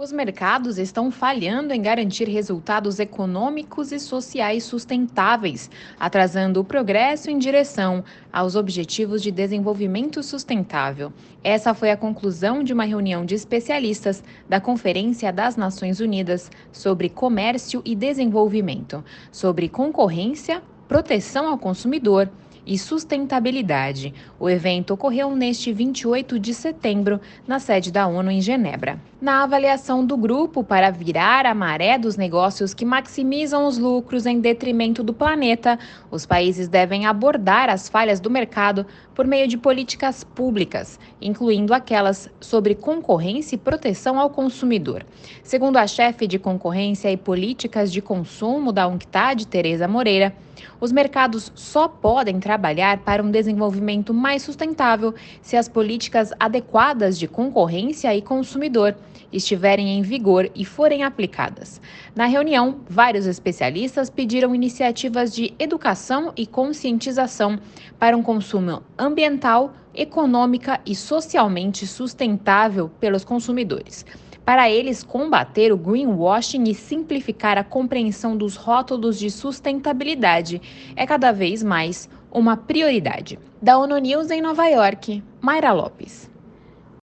Os mercados estão falhando em garantir resultados econômicos e sociais sustentáveis, atrasando o progresso em direção aos Objetivos de Desenvolvimento Sustentável. Essa foi a conclusão de uma reunião de especialistas da Conferência das Nações Unidas sobre Comércio e Desenvolvimento, sobre concorrência, proteção ao consumidor e sustentabilidade. O evento ocorreu neste 28 de setembro, na sede da ONU em Genebra. Na avaliação do grupo para virar a maré dos negócios que maximizam os lucros em detrimento do planeta, os países devem abordar as falhas do mercado por meio de políticas públicas, incluindo aquelas sobre concorrência e proteção ao consumidor. Segundo a chefe de concorrência e políticas de consumo da UNCTAD, Tereza Moreira, os mercados só podem trabalhar para um desenvolvimento mais sustentável se as políticas adequadas de concorrência e consumidor estiverem em vigor e forem aplicadas. Na reunião, vários especialistas pediram iniciativas de educação e conscientização para um consumo ambiental, econômica e socialmente sustentável pelos consumidores. Para eles, combater o greenwashing e simplificar a compreensão dos rótulos de sustentabilidade é cada vez mais uma prioridade. Da ONU News em Nova York, Mayra Lopes.